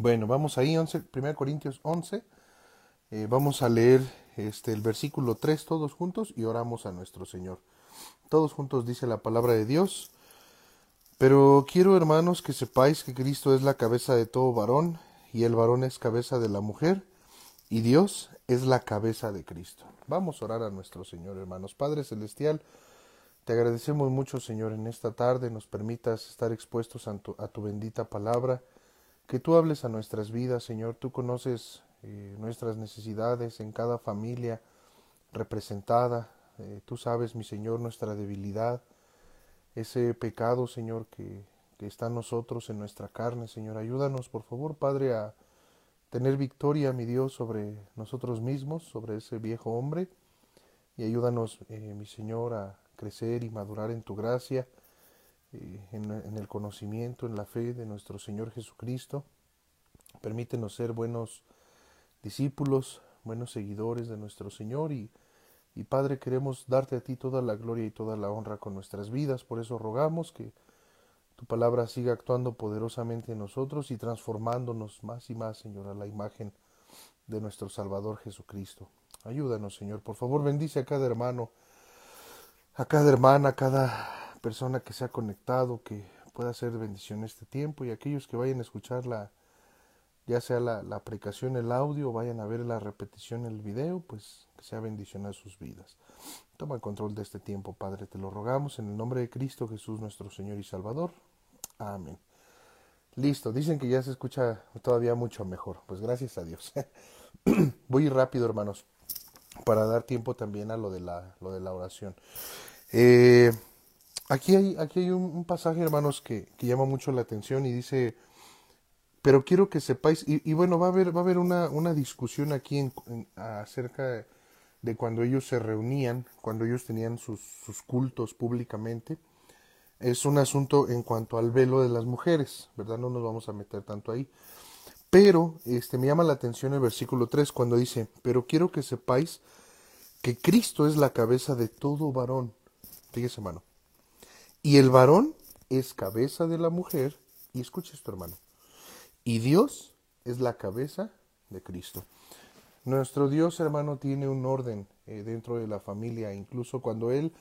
Bueno, vamos ahí, 11, 1 Corintios 11. Eh, vamos a leer este, el versículo 3 todos juntos y oramos a nuestro Señor. Todos juntos dice la palabra de Dios. Pero quiero, hermanos, que sepáis que Cristo es la cabeza de todo varón, y el varón es cabeza de la mujer, y Dios es la cabeza de Cristo. Vamos a orar a nuestro Señor, hermanos. Padre Celestial, te agradecemos mucho, Señor, en esta tarde nos permitas estar expuestos a tu, a tu bendita palabra, que tú hables a nuestras vidas, Señor. Tú conoces eh, nuestras necesidades en cada familia representada. Eh, tú sabes, mi Señor, nuestra debilidad, ese pecado, Señor, que, que está en nosotros, en nuestra carne, Señor. Ayúdanos, por favor, Padre, a tener victoria, mi Dios, sobre nosotros mismos, sobre ese viejo hombre. Y ayúdanos, eh, mi Señor, a crecer y madurar en tu gracia, eh, en, el conocimiento, en la fe de nuestro Señor Jesucristo. Permítenos ser buenos discípulos, buenos seguidores de nuestro Señor y, y Padre, queremos darte a ti toda la gloria y toda la honra con nuestras vidas. Por eso rogamos que tu palabra siga actuando poderosamente en nosotros y transformándonos más y más, Señor, a la imagen de nuestro Salvador Jesucristo. Ayúdanos, Señor. Por favor, bendice a cada hermano a cada hermana, a cada persona que se ha conectado, que pueda hacer bendición este tiempo y aquellos que vayan a escuchar la, ya sea la, la aplicación, el audio, vayan a ver la repetición, el video, pues que sea bendición a sus vidas. Toma el control de este tiempo, Padre, te lo rogamos en el nombre de Cristo Jesús, nuestro Señor y Salvador. Amén. Listo, dicen que ya se escucha todavía mucho mejor. Pues gracias a Dios. Voy rápido, hermanos, para dar tiempo también a lo de la, lo de la oración. Eh, aquí hay, aquí hay un, pasaje, hermanos, que, llama mucho la atención y dice, pero quiero que sepáis, y, y bueno, va a haber, va a haber una, una discusión aquí en, en, acerca de, cuando ellos se reunían, cuando ellos tenían sus, sus cultos públicamente. Es un asunto en cuanto al velo de las mujeres, ¿verdad? No nos vamos a meter tanto ahí. Pero este, me llama la atención el versículo 3 cuando dice, pero quiero que sepáis que Cristo es la cabeza de todo varón Fíjese, hermano. Y el varón es cabeza de la mujer. Y escuche esto, hermano. Y Dios es la cabeza de Cristo. Nuestro Dios, hermano, tiene un orden eh, dentro de la familia. Incluso cuando Él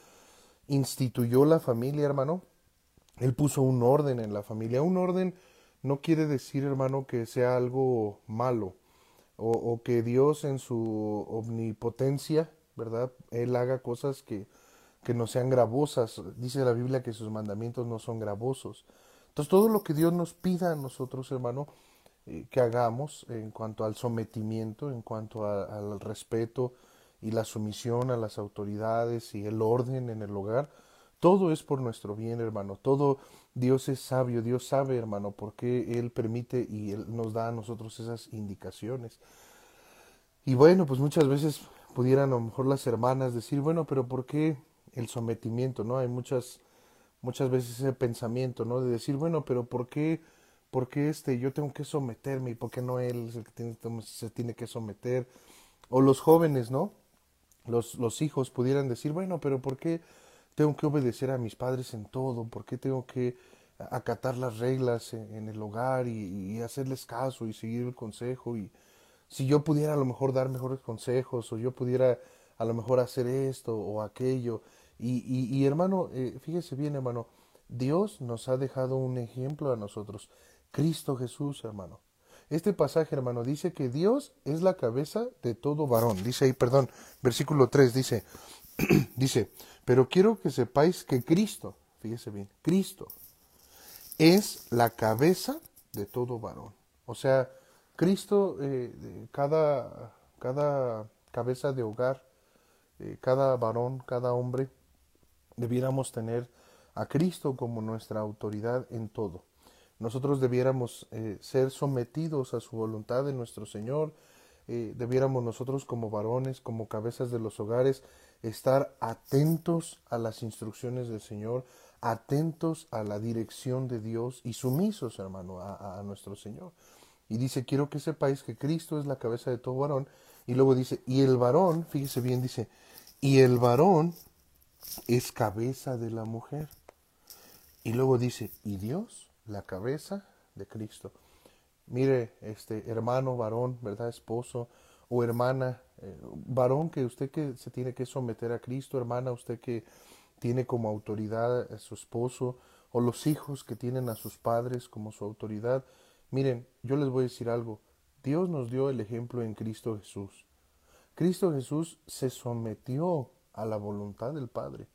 instituyó la familia, hermano, Él puso un orden en la familia. Un orden no quiere decir, hermano, que sea algo malo. O que Dios en su omnipotencia, ¿verdad? Él haga cosas que que no sean gravosas. Dice la Biblia que sus mandamientos no son gravosos. Entonces todo lo que Dios nos pida a nosotros, hermano, eh, que hagamos en cuanto al sometimiento, en cuanto al respeto y la sumisión a las autoridades y el orden en el hogar, todo es por nuestro bien, hermano. Todo Dios es sabio, Dios sabe, hermano, porque Él permite y Él nos da a nosotros esas indicaciones. Y bueno, pues muchas veces pudieran a lo mejor las hermanas decir, bueno, pero ¿por qué el sometimiento, ¿no? Hay muchas, muchas veces ese pensamiento, ¿no? De decir, bueno, pero ¿por qué, por qué este, yo tengo que someterme y por qué no él es el que se tiene que someter? O los jóvenes, ¿no? Los, los hijos pudieran decir, bueno, pero ¿por qué tengo que obedecer a mis padres en todo? ¿Por qué tengo que acatar las reglas en, el hogar y, hacerles caso y seguir el consejo? Y si yo pudiera a lo mejor dar mejores consejos o yo pudiera a lo mejor hacer esto o aquello, y, y, y hermano, eh, fíjese bien, hermano, Dios nos ha dejado un ejemplo a nosotros. Cristo Jesús, hermano. Este pasaje, hermano, dice que Dios es la cabeza de todo varón. Dice ahí, perdón, versículo 3 dice, dice, pero quiero que sepáis que Cristo, fíjese bien, Cristo es la cabeza de todo varón. O sea, Cristo, eh, cada, cada cabeza de hogar, eh, cada varón, cada hombre, debiéramos tener a Cristo como nuestra autoridad en todo. Nosotros debiéramos eh, ser sometidos a su voluntad de nuestro Señor, eh, debiéramos nosotros como varones, como cabezas de los hogares, estar atentos a las instrucciones del Señor, atentos a la dirección de Dios y sumisos, hermano, a, a nuestro Señor. Y dice, quiero que sepáis que Cristo es la cabeza de todo varón. Y luego dice, y el varón, fíjese bien, dice, y el varón es cabeza de la mujer. Y luego dice, y Dios, la cabeza de Cristo. Mire, este hermano, varón, ¿verdad? Esposo o hermana, eh, varón que usted que se tiene que someter a Cristo, hermana, usted que tiene como autoridad a su esposo o los hijos que tienen a sus padres como su autoridad. Miren, yo les voy a decir algo. Dios nos dio el ejemplo en Cristo Jesús. Cristo Jesús se sometió a la voluntad del Padre.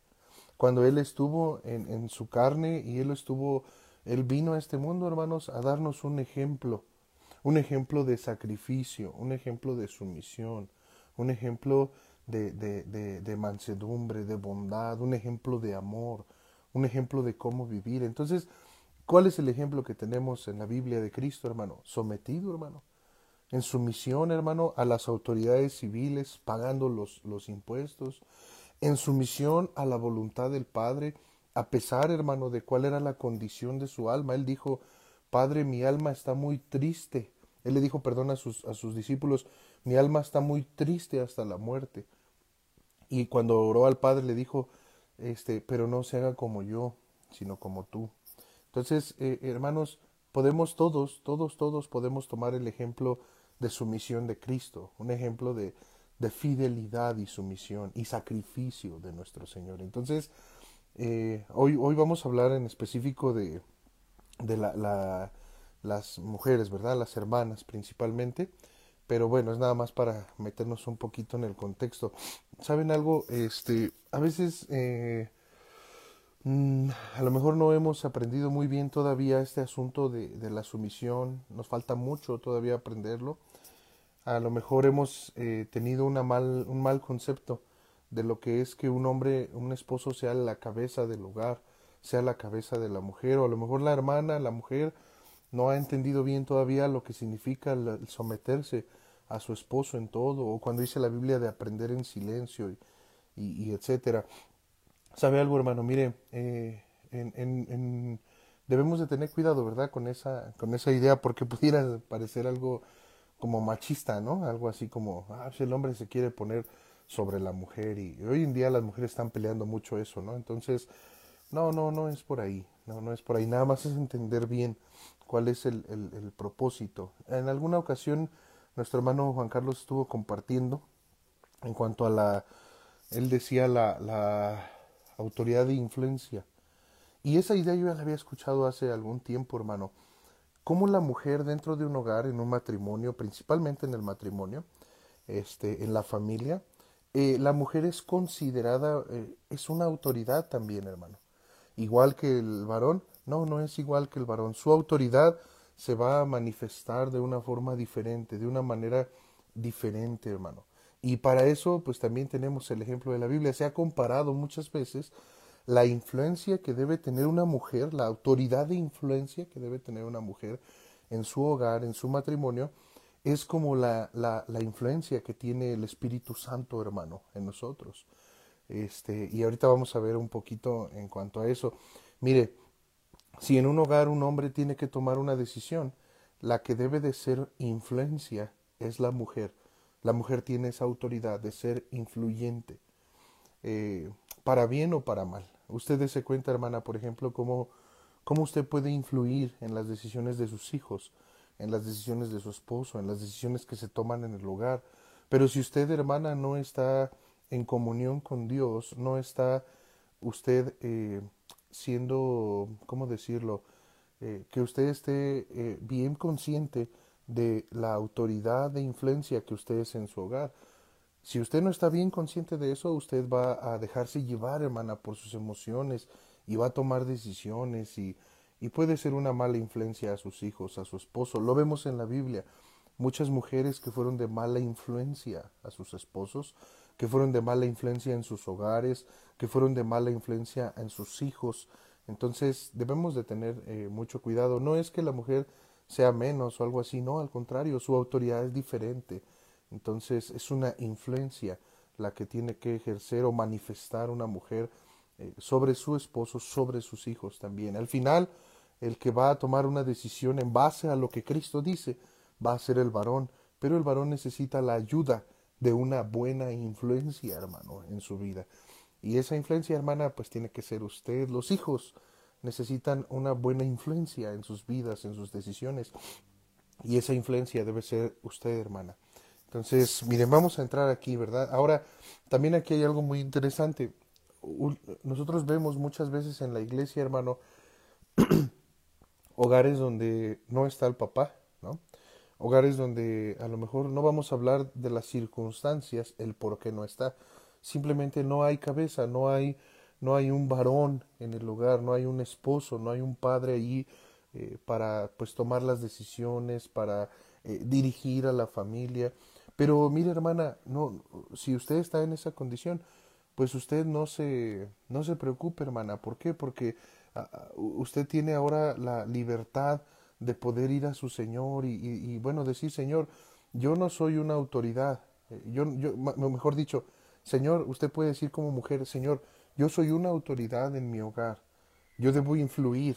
Cuando Él estuvo en, en su carne y Él estuvo él vino a este mundo, hermanos, a darnos un ejemplo, un ejemplo de sacrificio, un ejemplo de sumisión, un ejemplo de, de, de, mansedumbre, de bondad, un ejemplo de amor, un ejemplo de cómo vivir. Entonces, ¿cuál es el ejemplo que tenemos en la Biblia de Cristo, hermano? Sometido, hermano. En sumisión, hermano, a las autoridades civiles, pagando los, los impuestos. En sumisión a la voluntad del Padre, a pesar, hermano, de cuál era la condición de su alma. Él dijo, Padre, mi alma está muy triste. Él le dijo, perdón, a sus, a sus discípulos, mi alma está muy triste hasta la muerte. Y cuando oró al Padre le dijo, este, pero no se haga como yo, sino como tú. Entonces, eh, hermanos, podemos todos, todos, todos podemos tomar el ejemplo de sumisión de Cristo, un ejemplo de, de fidelidad y sumisión y sacrificio de nuestro Señor. Entonces, eh, hoy, hoy vamos a hablar en específico de, de la, las mujeres, ¿verdad? Las hermanas principalmente. Pero bueno, es nada más para meternos un poquito en el contexto. ¿Saben algo? Este, a veces eh, a lo mejor no hemos aprendido muy bien todavía este asunto de, de, la sumisión. Nos falta mucho todavía aprenderlo. A lo mejor hemos eh, tenido una mal, un mal concepto de lo que es que un hombre, un esposo sea la cabeza del hogar, sea la cabeza de la mujer, o a lo mejor la hermana, la mujer, no ha entendido bien todavía lo que significa el someterse a su esposo en todo, o cuando dice la Biblia de aprender en silencio y, y, etcétera. ¿Sabe algo, hermano? Mire, eh, en, en, debemos de tener cuidado, ¿verdad? Con esa, con esa idea, porque pudiera parecer algo como machista, ¿no? Algo así como, ah, si el hombre se quiere poner sobre la mujer y hoy en día las mujeres están peleando mucho eso, ¿no? Entonces, no, no, no es por ahí, no, no es por ahí, nada más es entender bien cuál es el, el, propósito. En alguna ocasión nuestro hermano Juan Carlos estuvo compartiendo en cuanto a la, él decía la autoridad de influencia. Y esa idea yo ya la había escuchado hace algún tiempo, hermano. Cómo la mujer dentro de un hogar, en un matrimonio, principalmente en el matrimonio, este, en la familia, eh, la mujer es considerada, eh, es una autoridad también, hermano. Igual que el varón, no, no es igual que el varón. Su autoridad se va a manifestar de una forma diferente, de una manera diferente, hermano. Y para eso, pues también tenemos el ejemplo de la Biblia. Se ha comparado muchas veces la influencia que debe tener una mujer, la autoridad de influencia que debe tener una mujer en su hogar, en su matrimonio, es como la, la, la, influencia que tiene el Espíritu Santo, hermano, en nosotros. Este, y ahorita vamos a ver un poquito en cuanto a eso. Mire, si en un hogar un hombre tiene que tomar una decisión, la que debe de ser influencia es la mujer. La mujer tiene esa autoridad de ser influyente, eh, para bien o para mal. Usted se cuenta, hermana, por ejemplo, cómo, cómo usted puede influir en las decisiones de sus hijos en las decisiones de su esposo, en las decisiones que se toman en el hogar. Pero si usted, hermana, no está en comunión con Dios, no está usted eh, siendo, ¿cómo decirlo? Eh, que usted esté bien consciente de la autoridad de influencia que usted es en su hogar. Si usted no está bien consciente de eso, usted va a dejarse llevar, hermana, por sus emociones y va a tomar decisiones y y puede ser una mala influencia a sus hijos, a su esposo. Lo vemos en la Biblia. Muchas mujeres que fueron de mala influencia a sus esposos, que fueron de mala influencia en sus hogares, que fueron de mala influencia en sus hijos. Entonces debemos de tener eh, mucho cuidado. No es que la mujer sea menos o algo así, no, al contrario, su autoridad es diferente. Entonces es una influencia la que tiene que ejercer o manifestar una mujer eh, sobre su esposo, sobre sus hijos también. Al final, el que va a tomar una decisión en base a lo que Cristo dice va a ser el varón, pero el varón necesita la ayuda de una buena influencia, hermano, en su vida. Y esa influencia, hermana, pues tiene que ser usted. Los hijos necesitan una buena influencia en sus vidas, en sus decisiones. Y esa influencia debe ser usted, hermana. Entonces, miren, vamos a entrar aquí, ¿verdad? Ahora, también aquí hay algo muy interesante. Nosotros vemos muchas veces en la iglesia, hermano, hogares donde no está el papá, ¿no? Hogares donde a lo mejor no vamos a hablar de las circunstancias, el por qué no está. Simplemente no hay cabeza, no hay, no hay un varón en el hogar, no hay un esposo, no hay un padre allí eh, para pues tomar las decisiones, para eh, dirigir a la familia. Pero mire hermana, no, si usted está en esa condición, pues usted no se, no se preocupe hermana. ¿Por qué? Porque ah, usted tiene ahora la libertad de poder ir a su Señor y, y, bueno, decir, Señor, yo no soy una autoridad. Eh, yo, yo, mejor dicho, Señor, usted puede decir como mujer, Señor, yo soy una autoridad en mi hogar. Yo debo influir,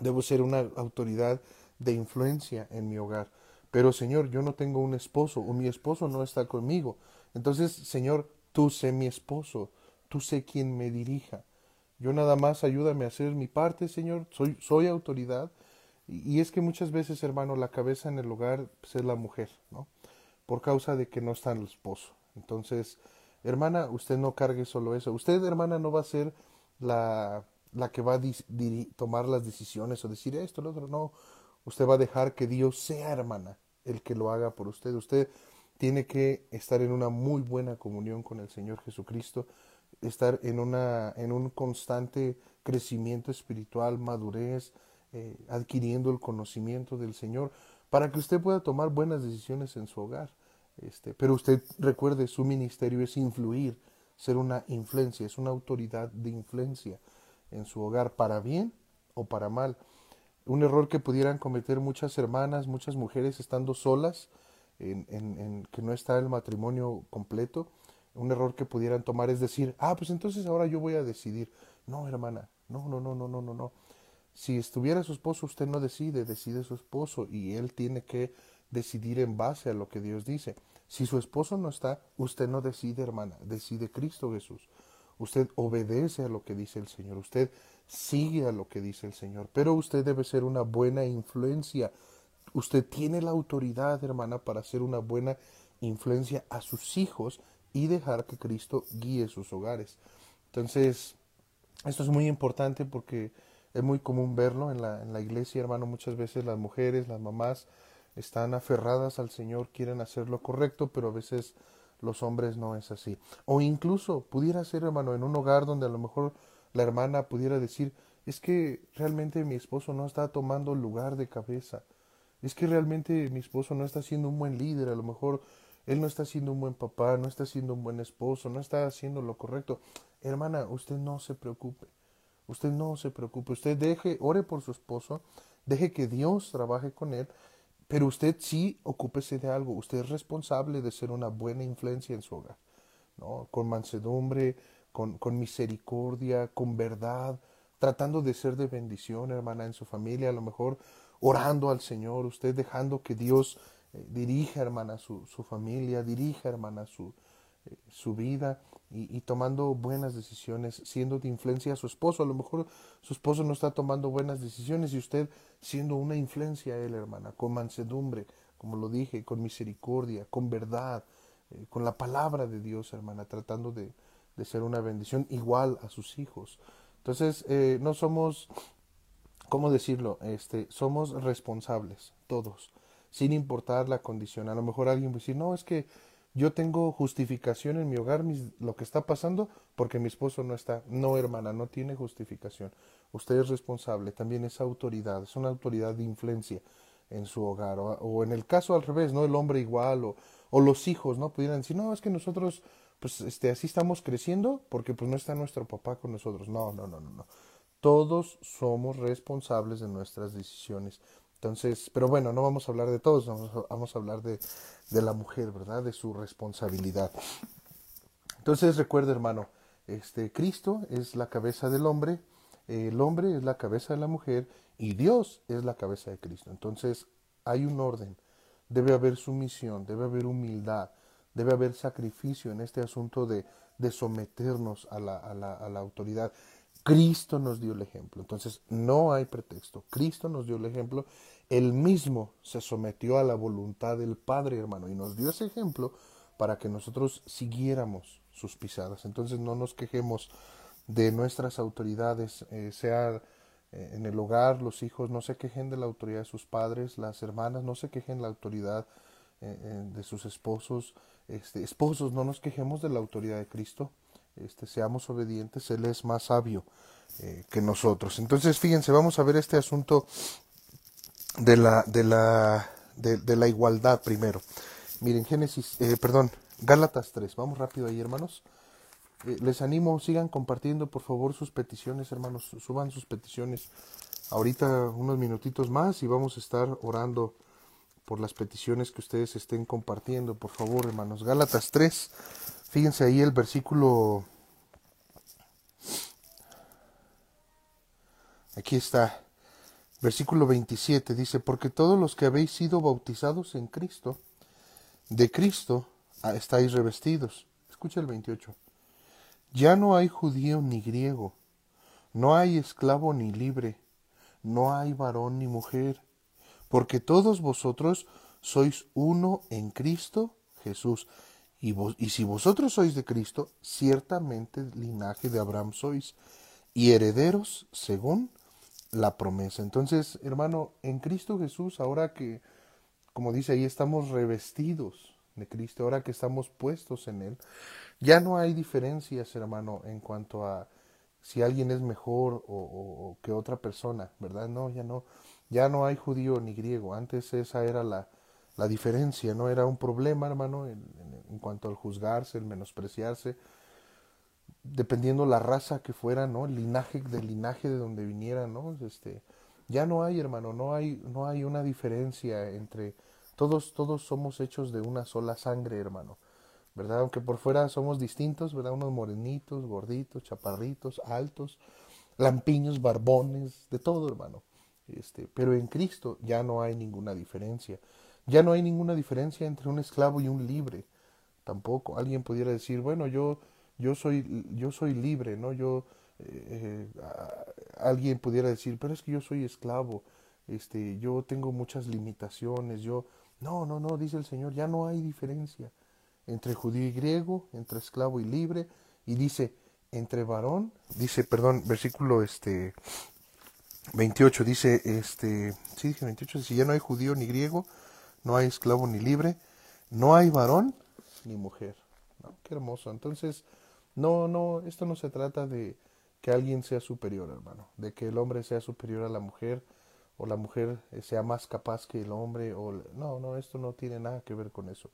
debo ser una autoridad de influencia en mi hogar. Pero Señor, yo no tengo un esposo o mi esposo no está conmigo. Entonces, Señor, tú sé mi esposo, tú sé quien me dirija. Yo nada más ayúdame a hacer mi parte, Señor. Soy, soy autoridad. Y, es que muchas veces, hermano, la cabeza en el hogar pues, es la mujer, ¿no? Por causa de que no está el esposo. Entonces, hermana, usted no cargue solo eso. Usted, hermana, no va a ser la, la que va a tomar las decisiones o decir esto, lo otro. No, Usted va a dejar que Dios sea, hermana, el que lo haga por usted. Usted tiene que estar en una muy buena comunión con el Señor Jesucristo, estar en, una, en un constante crecimiento espiritual, madurez, eh, adquiriendo el conocimiento del Señor, para que usted pueda tomar buenas decisiones en su hogar. Este, pero usted recuerde, su ministerio es influir, ser una influencia, es una autoridad de influencia en su hogar, para bien o para mal un error que pudieran cometer muchas hermanas, muchas mujeres estando solas, en, en, que no está el matrimonio completo, un error que pudieran tomar es decir, ah, pues entonces ahora yo voy a decidir. No, hermana, no, no, no, no, no, no, no. Si estuviera su esposo, usted no decide, decide su esposo y él tiene que decidir en base a lo que Dios dice. Si su esposo no está, usted no decide, hermana, decide Cristo Jesús. Usted obedece a lo que dice el Señor. Usted sigue a lo que dice el Señor, pero usted debe ser una buena influencia. Usted tiene la autoridad, hermana, para ser una buena influencia a sus hijos y dejar que Cristo guíe sus hogares. Entonces, esto es muy importante porque es muy común verlo en la, en la iglesia, hermano. Muchas veces las mujeres, las mamás, están aferradas al Señor, quieren hacer lo correcto, pero a veces los hombres no es así. O incluso pudiera ser, hermano, en un hogar donde a lo mejor la hermana pudiera decir, es que realmente mi esposo no está tomando lugar de cabeza, es que realmente mi esposo no está siendo un buen líder, a lo mejor él no está siendo un buen papá, no está siendo un buen esposo, no está haciendo lo correcto. Hermana, usted no se preocupe, usted no se preocupe, usted deje, ore por su esposo, deje que Dios trabaje con él, pero usted sí ocúpese de algo, usted es responsable de ser una buena influencia en su hogar, ¿no? Con mansedumbre, con, con misericordia, con verdad, tratando de ser de bendición, hermana, en su familia, a lo mejor orando al Señor, usted dejando que Dios eh, dirija, hermana, su, su, familia, dirija, hermana, su, eh, su vida y, y, tomando buenas decisiones, siendo de influencia a su esposo. A lo mejor su esposo no está tomando buenas decisiones y usted siendo una influencia a él, hermana, con mansedumbre, como lo dije, con misericordia, con verdad, eh, con la palabra de Dios, hermana, tratando de, de ser una bendición igual a sus hijos. Entonces, eh, no somos, ¿cómo decirlo? Este, somos responsables, todos, sin importar la condición. A lo mejor alguien va a decir, no, es que yo tengo justificación en mi hogar, lo que está pasando, porque mi esposo no está. No, hermana, no tiene justificación. Usted es responsable, también es autoridad, es una autoridad de influencia en su hogar. O, en el caso al revés, ¿no? El hombre igual, o, o los hijos, ¿no? Pudieran decir, no, es que nosotros pues este, así estamos creciendo porque pues no está nuestro papá con nosotros. No, no, no, no, no. Todos somos responsables de nuestras decisiones. Entonces, pero bueno, no vamos a hablar de todos, vamos a, hablar de, de, la mujer, ¿verdad? De su responsabilidad. Entonces, recuerda, hermano, este, Cristo es la cabeza del hombre, el hombre es la cabeza de la mujer y Dios es la cabeza de Cristo. Entonces, hay un orden, debe haber sumisión, debe haber humildad, Debe haber sacrificio en este asunto de, de someternos a la, a, la, a la autoridad. Cristo nos dio el ejemplo. Entonces, no hay pretexto. Cristo nos dio el ejemplo Él mismo se sometió a la voluntad del Padre, hermano, y nos dio ese ejemplo para que nosotros siguiéramos sus pisadas. Entonces no nos quejemos de nuestras autoridades, eh, sea eh, en el hogar, los hijos no se quejen de la autoridad de sus padres, las hermanas no se quejen de la autoridad eh, de sus esposos, este, esposos no nos quejemos de la autoridad de Cristo, este, seamos obedientes, Él es más sabio que nosotros. Entonces, fíjense, vamos a ver este asunto de la, de la, de, la igualdad primero. Miren, Génesis, perdón, Gálatas 3, vamos rápido ahí, hermanos. Eh, les animo, sigan compartiendo por favor sus peticiones, hermanos, suban sus peticiones ahorita unos minutitos más y vamos a estar orando por las peticiones que ustedes estén compartiendo, por favor, hermanos. Gálatas 3, fíjense ahí el versículo... Aquí está, versículo 27, dice, porque todos los que habéis sido bautizados en Cristo, de Cristo ah, estáis revestidos. Escucha el 28 ya no hay judío ni griego, no hay esclavo ni libre, no hay varón ni mujer, porque todos vosotros sois uno en Cristo Jesús. Y, y si vosotros sois de Cristo, ciertamente linaje de Abraham sois, y herederos según la promesa. Entonces, hermano, en Cristo Jesús, ahora que, como dice ahí, estamos revestidos de Cristo, ahora que estamos puestos en Él, ya no hay diferencias, hermano, en cuanto a si alguien es mejor o, que otra persona, ¿verdad? No, ya no, ya no hay judío ni griego. Antes esa era la, la diferencia, no era un problema, hermano, en, cuanto al juzgarse, el menospreciarse, dependiendo la raza que fuera, ¿no? El linaje, del linaje de donde viniera, ¿no? Este, ya no hay, hermano, no hay, no hay una diferencia entre todos, todos somos hechos de una sola sangre, hermano. ¿verdad? Aunque por fuera somos distintos, ¿verdad? Unos morenitos, gorditos, chaparritos, altos, lampiños, barbones, de todo, hermano. Este, pero en Cristo ya no hay ninguna diferencia. Ya no hay ninguna diferencia entre un esclavo y un libre. Tampoco alguien pudiera decir, bueno, yo yo soy yo soy libre, ¿no? Yo eh, eh, alguien pudiera decir, pero es que yo soy esclavo. Este, yo tengo muchas limitaciones, yo no, no, no, dice el Señor, ya no hay diferencia entre judío y griego, entre esclavo y libre, y dice, entre varón, dice, perdón, versículo este 28 dice, este, sí dije 28, si ya no hay judío ni griego, no hay esclavo ni libre, no hay varón ni mujer. Qué hermoso. Entonces, no, no, esto no se trata de que alguien sea superior, hermano, de que el hombre sea superior a la mujer o la mujer sea más capaz que el hombre o no, no, esto no tiene nada que ver con eso.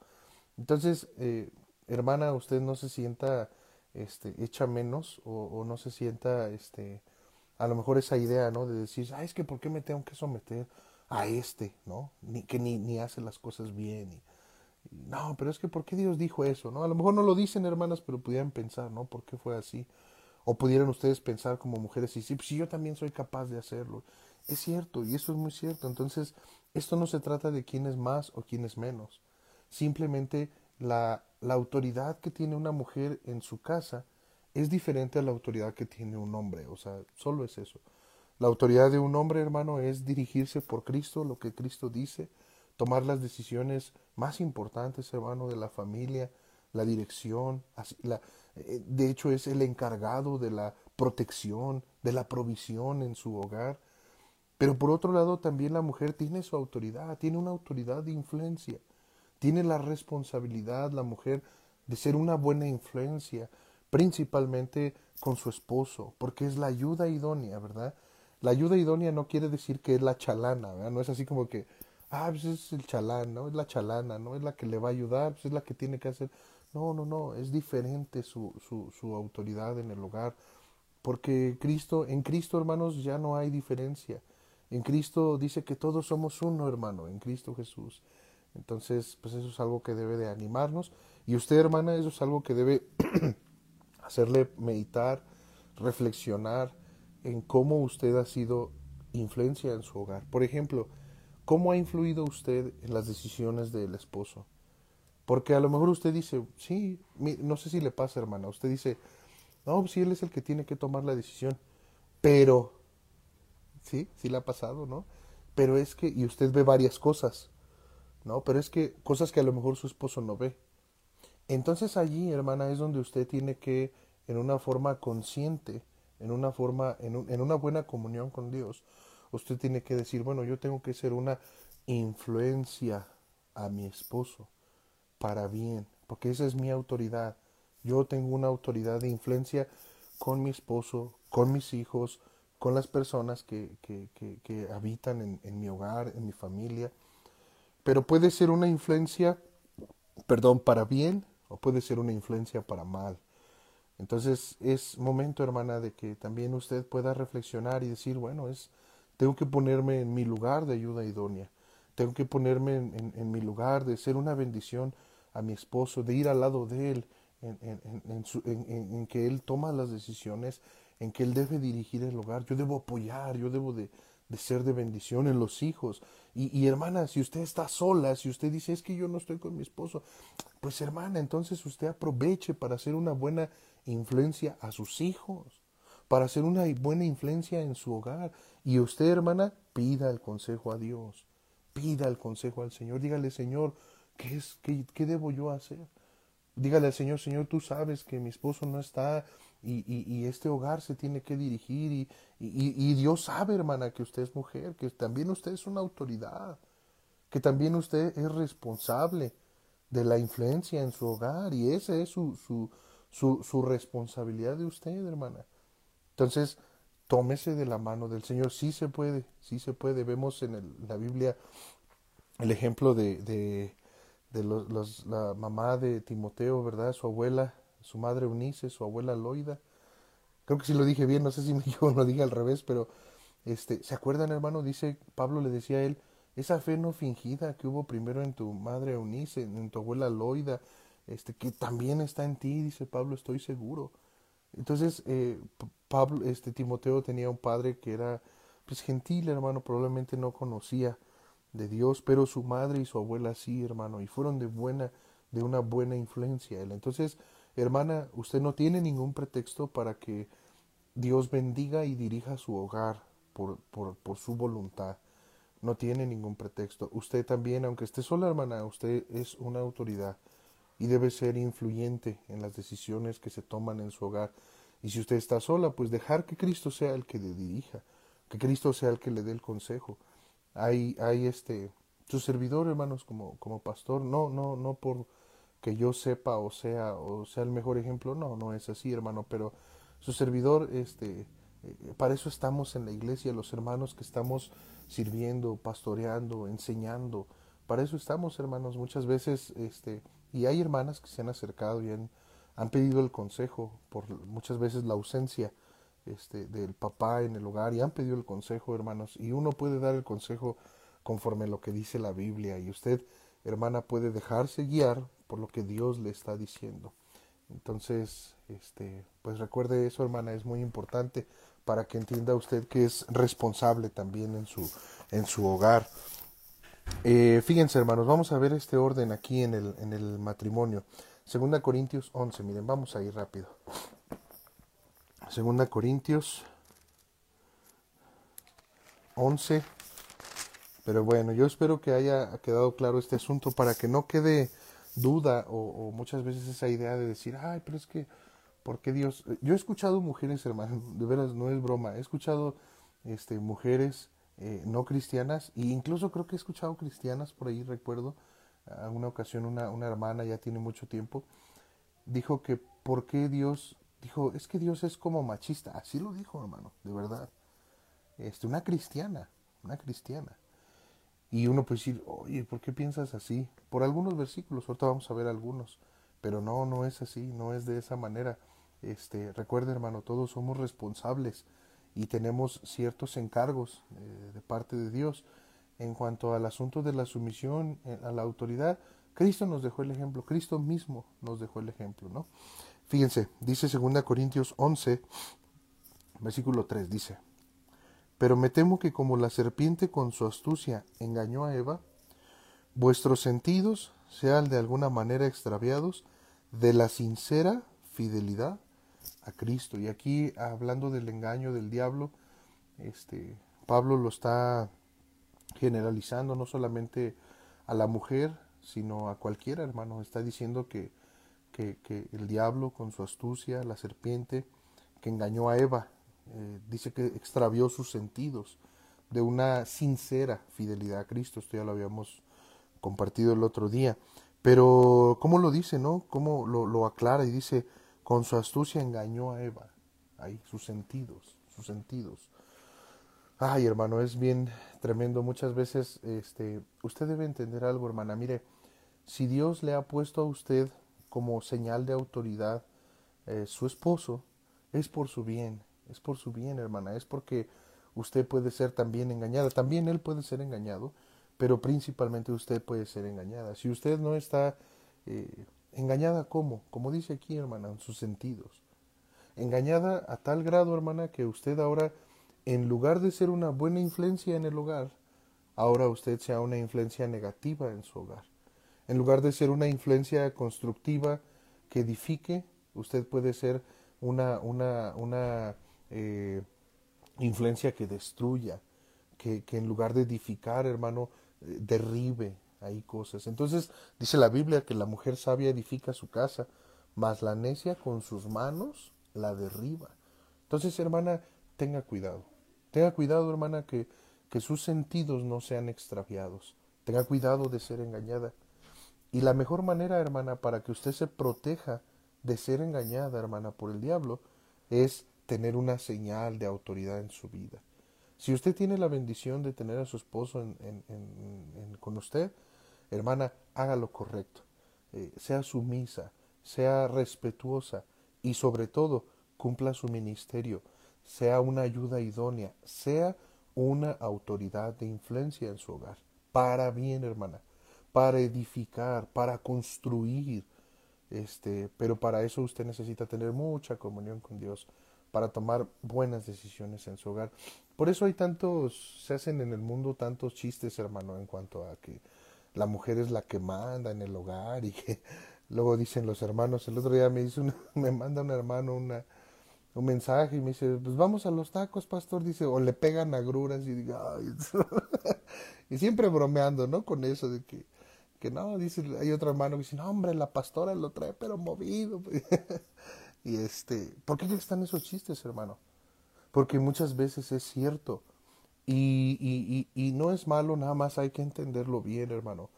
Entonces, eh, hermana, usted no se sienta este, hecha menos o, no se sienta, este, a lo mejor esa idea, ¿no? De decir, ay, es que ¿por qué me tengo que someter a este, ¿no? Ni, que ni, ni hace las cosas bien. Y, no, pero es que ¿por qué Dios dijo eso, ¿no? A lo mejor no lo dicen, hermanas, pero pudieran pensar, ¿no? ¿Por qué fue así? O pudieran ustedes pensar como mujeres y sí, pues, yo también soy capaz de hacerlo. Es cierto, y eso es muy cierto. Entonces, esto no se trata de quién es más o quién es menos. Simplemente la, la autoridad que tiene una mujer en su casa es diferente a la autoridad que tiene un hombre. O sea, solo es eso. La autoridad de un hombre, hermano, es dirigirse por Cristo, lo que Cristo dice, tomar las decisiones más importantes, hermano, de la familia, la dirección. La, eh, de hecho, es el encargado de la protección, de la provisión en su hogar. Pero por otro lado, también la mujer tiene su autoridad, tiene una autoridad de influencia. Tiene la responsabilidad la mujer de ser una buena influencia, principalmente con su esposo, porque es la ayuda idónea, ¿verdad? La ayuda idónea no quiere decir que es la chalana. No es así como que, ah, pues es el chalán, ¿no? Es la chalana, ¿no? Es la que le va a ayudar, pues es la que tiene que hacer. No, no, no, es diferente su, su, su autoridad en el hogar, porque Cristo, en Cristo, hermanos, ya no hay diferencia. En Cristo dice que todos somos uno, hermano, en Cristo Jesús. Entonces, pues eso es algo que debe de animarnos. Y usted, hermana, eso es algo que debe hacerle meditar, reflexionar en cómo usted ha sido influencia en su hogar. Por ejemplo, ¿cómo ha influido usted en las decisiones del esposo? Porque a lo mejor usted dice, sí, no sé si le pasa, hermana, usted dice, no, pues sí, él es el que tiene que tomar la decisión, pero, sí, sí le ha pasado, ¿no? pero es que, y usted ve varias cosas, ¿no? Pero es que cosas que a lo mejor su esposo no ve. Entonces allí, hermana, es donde usted tiene que, en una forma consciente, en una forma, en, en una buena comunión con Dios, usted tiene que decir, bueno, yo tengo que ser una influencia a mi esposo para bien, porque esa es mi autoridad. Yo tengo una autoridad de influencia con mi esposo, con mis hijos, con las personas que, que, que, habitan en, en, mi hogar, en mi familia. Pero puede ser una influencia, perdón, para bien o puede ser una influencia para mal. Entonces es momento, hermana, de que también usted pueda reflexionar y decir, bueno, es, tengo que ponerme en mi lugar de ayuda idónea. Tengo que ponerme en, en, mi lugar de ser una bendición a mi esposo, de ir al lado de él, en, que él toma las decisiones, en que él debe dirigir el hogar. Yo debo apoyar, yo debo de, de ser de bendición en los hijos. Y, y, hermana, si usted está sola, si usted dice es que yo no estoy con mi esposo, pues hermana, entonces usted aproveche para hacer una buena influencia a sus hijos, para hacer una buena influencia en su hogar. Y usted, hermana, pida el consejo a Dios pida el consejo al Señor, dígale, Señor, ¿qué, es, qué, qué debo yo hacer? Dígale al Señor, Señor, tú sabes que mi esposo no está y, y, y este hogar se tiene que dirigir y, y, Dios sabe, hermana, que usted es mujer, que también usted es una autoridad, que también usted es responsable de la influencia en su hogar y esa es su, su, su, su responsabilidad de usted, hermana. Entonces, tómese de la mano del Señor. Sí se puede, sí se puede. Vemos en la Biblia el ejemplo de, de, de los, la mamá de Timoteo, ¿verdad? Su abuela, su madre Eunice, su abuela Loida. Creo que si lo dije bien, no sé si me yo lo dije al revés, pero este, ¿se acuerdan, hermano? Dice, Pablo le decía a él, esa fe no fingida que hubo primero en tu madre Eunice, en tu abuela Loida, este, que también está en ti, dice Pablo, estoy seguro. Entonces, eh, Pablo, este Timoteo tenía un padre que era pues gentil, hermano, probablemente no conocía de Dios, pero su madre y su abuela sí, hermano, y fueron de buena, de una buena influencia él. Entonces, hermana, usted no tiene ningún pretexto para que Dios bendiga y dirija su hogar por, por, por su voluntad. No tiene ningún pretexto. Usted también, aunque esté sola, hermana, usted es una autoridad y debe ser influyente en las decisiones que se toman en su hogar. Y si usted está sola, pues dejar que Cristo sea el que le dirija, que Cristo sea el que le dé el consejo. Hay, hay este, su servidor, hermanos, como, como pastor, no, no, no por que yo sepa o sea, o sea el mejor ejemplo, no, no es así, hermano, pero su servidor, este, eh, para eso estamos en la iglesia, los hermanos que estamos sirviendo, pastoreando, enseñando, para eso estamos, hermanos, muchas veces, este, y hay hermanas que se han acercado y han, pedido el consejo por muchas veces la ausencia este, del papá en el hogar y han pedido el consejo, hermanos, y uno puede dar el consejo conforme a lo que dice la Biblia y usted, hermana, puede dejarse guiar por lo que Dios le está diciendo. Entonces, este, pues recuerde eso, hermana, es muy importante para que entienda usted que es responsable también en su, en su hogar. Eh, fíjense, hermanos, vamos a ver este orden aquí en el, en el matrimonio. Segunda Corintios 11, miren, vamos a ir rápido. Segunda Corintios 11. Pero bueno, yo espero que haya quedado claro este asunto para que no quede duda o, muchas veces esa idea de decir, ay, pero es que, ¿por qué Dios? Yo he escuchado mujeres, hermanos, de veras, no es broma, he escuchado este, mujeres eh, no cristianas, e incluso creo que he escuchado cristianas por ahí, recuerdo, alguna ocasión una, una hermana, ya tiene mucho tiempo, dijo que por qué Dios, dijo, es que Dios es como machista, así lo dijo hermano, de verdad, este, una cristiana, una cristiana. Y uno puede decir, oye, ¿por qué piensas así? Por algunos versículos, ahorita vamos a ver algunos, pero no, no es así, no es de esa manera. Este, recuerde hermano, todos somos responsables y tenemos ciertos encargos eh, de parte de Dios. En cuanto al asunto de la sumisión eh, a la autoridad, Cristo nos dejó el ejemplo, Cristo mismo nos dejó el ejemplo, ¿no? Fíjense, dice 2 Corintios 11, versículo 3, dice, pero me temo que como la serpiente con su astucia engañó a Eva, vuestros sentidos sean de alguna manera extraviados de la sincera fidelidad a Cristo. Y aquí hablando del engaño del diablo, este Pablo lo está generalizando no solamente a la mujer, sino a cualquiera, hermano. Está diciendo que, que, el diablo con su astucia, la serpiente, que engañó a Eva, eh, dice que extravió sus sentidos de una sincera fidelidad a Cristo. Esto ya lo habíamos compartido el otro día. Pero, ¿cómo lo dice, no? ¿Cómo lo, lo aclara? Y dice, con su astucia engañó a Eva. Ahí, sus sentidos, sus sentidos. Ay, hermano, es bien tremendo. Muchas veces, este, usted debe entender algo, hermana. Mire, si Dios le ha puesto a usted como señal de autoridad eh, su esposo, es por su bien, es por su bien, hermana, es porque usted puede ser también engañada, también él puede ser engañado, pero principalmente usted puede ser engañada. Si usted no está eh, engañada, ¿cómo? Como dice aquí, hermana, en sus sentidos. Engañada a tal grado, hermana, que usted ahora en lugar de ser una buena influencia en el hogar, ahora usted sea una influencia negativa en su hogar. En lugar de ser una influencia constructiva que edifique, usted puede ser una, una, una eh, influencia que destruya, que, que, en lugar de edificar, hermano, eh, derribe ahí cosas. Entonces dice la Biblia que la mujer sabia edifica su casa, mas la necia con sus manos la derriba. Entonces, hermana, tenga cuidado. Tenga cuidado, hermana, que, que sus sentidos no sean extraviados. Tenga cuidado de ser engañada. Y la mejor manera, hermana, para que usted se proteja de ser engañada, hermana, por el diablo, es tener una señal de autoridad en su vida. Si usted tiene la bendición de tener a su esposo en, con usted, hermana, haga lo correcto. Eh, sea sumisa, sea respetuosa y sobre todo cumpla su ministerio sea una ayuda idónea, sea una autoridad de influencia en su hogar, para bien, hermana, para edificar, para construir, este, pero para eso usted necesita tener mucha comunión con Dios, para tomar buenas decisiones en su hogar. Por eso hay tantos, se hacen en el mundo tantos chistes, hermano, en cuanto a que la mujer es la que manda en el hogar y que luego dicen los hermanos, el otro día me dice me manda un hermano una un mensaje y me dice, pues vamos a los tacos, pastor, dice, o le pegan agruras y diga, y siempre bromeando, ¿no? Con eso de que, que no, dice, hay otro hermano que dice, no, hombre, la pastora lo trae pero movido. y este, ¿por qué están esos chistes, hermano? Porque muchas veces es cierto. Y, y, y, no es malo, nada más hay que entenderlo bien, hermano.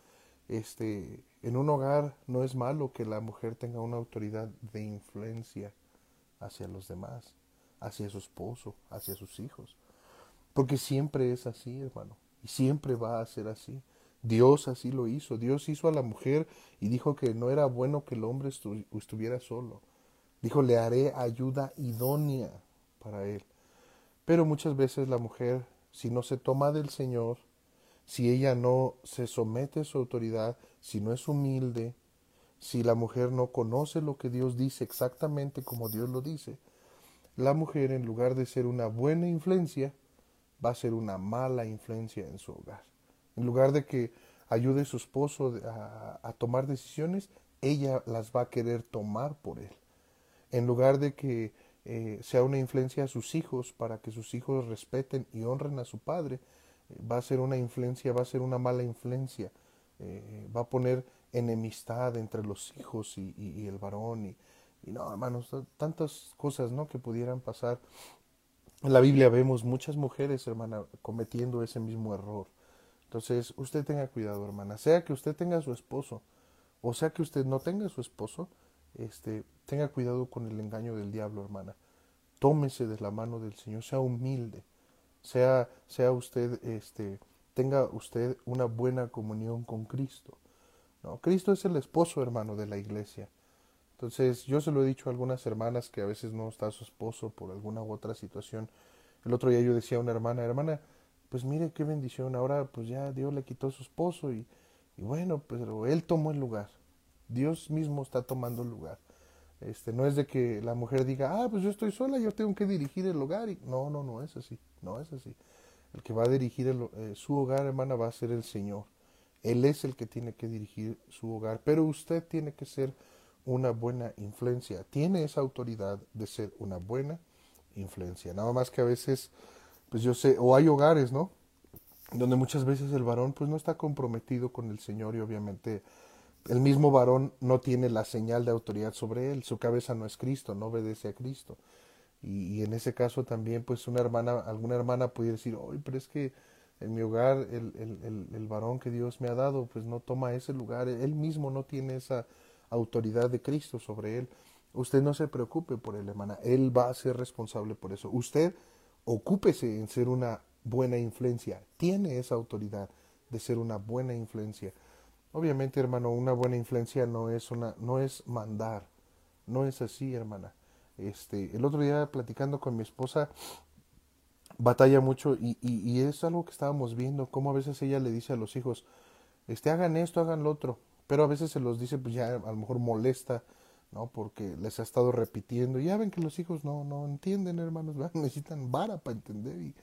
Este, en un hogar no es malo que la mujer tenga una autoridad de influencia hacia los demás, hacia su esposo, hacia sus hijos. Porque siempre es así, hermano, y siempre va a ser así. Dios así lo hizo. Dios hizo a la mujer y dijo que no era bueno que el hombre estuviera solo. Dijo, le haré ayuda idónea para él. Pero muchas veces la mujer, si no se toma del Señor, si ella no se somete a su autoridad, si no es humilde, si la mujer no conoce lo que Dios dice exactamente como Dios lo dice, la mujer en lugar de ser una buena influencia, va a ser una mala influencia en su hogar. En lugar de que ayude a su esposo a, tomar decisiones, ella las va a querer tomar por él. En lugar de que eh, sea una influencia a sus hijos para que sus hijos respeten y honren a su padre, eh, va a ser una influencia, va a ser una mala influencia. Eh, va a poner enemistad entre los hijos y, el varón y, no, hermanos, tantas cosas, ¿no? Que pudieran pasar. En la Biblia vemos muchas mujeres, hermana, cometiendo ese mismo error. Entonces, usted tenga cuidado, hermana. Sea que usted tenga su esposo, o sea que usted no tenga su esposo, este, tenga cuidado con el engaño del diablo, hermana. Tómese de la mano del Señor, sea humilde, sea, sea usted, este, tenga usted una buena comunión con Cristo. No, Cristo es el esposo, hermano, de la iglesia. Entonces, yo se lo he dicho a algunas hermanas que a veces no está su esposo por alguna u otra situación. El otro día yo decía a una hermana, hermana, pues mire qué bendición, ahora pues ya Dios le quitó a su esposo y, y bueno, pero él tomó el lugar. Dios mismo está tomando el lugar. Este, no es de que la mujer diga, ah, pues yo estoy sola, yo tengo que dirigir el hogar. Y, no, no, no es así, no es así. El que va a dirigir eh, su hogar, hermana, va a ser el Señor. Él es el que tiene que dirigir su hogar, pero usted tiene que ser una buena influencia. Tiene esa autoridad de ser una buena influencia. Nada más que a veces, pues yo sé, o hay hogares, ¿no? donde muchas veces el varón pues no está comprometido con el Señor y obviamente el mismo varón no tiene la señal de autoridad sobre él, su cabeza no es Cristo, no obedece a Cristo. Y, en ese caso también pues una hermana, alguna hermana pudiera decir, oye, pero es que en mi hogar el, el, el, varón que Dios me ha dado pues no toma ese lugar, él mismo no tiene esa autoridad de Cristo sobre él. Usted no se preocupe por él, hermana, él va a ser responsable por eso. Usted ocúpese en ser una buena influencia, tiene esa autoridad de ser una buena influencia. Obviamente, hermano, una buena influencia no es una no es mandar. No es así, hermana. Este, el otro día platicando con mi esposa batalla mucho y, y, es algo que estábamos viendo, cómo a veces ella le dice a los hijos, este, hagan esto, hagan lo otro, pero a veces se los dice, pues ya a lo mejor molesta, ¿no? Porque les ha estado repitiendo, ya ven que los hijos no, no entienden, hermanos, necesitan vara para entender y,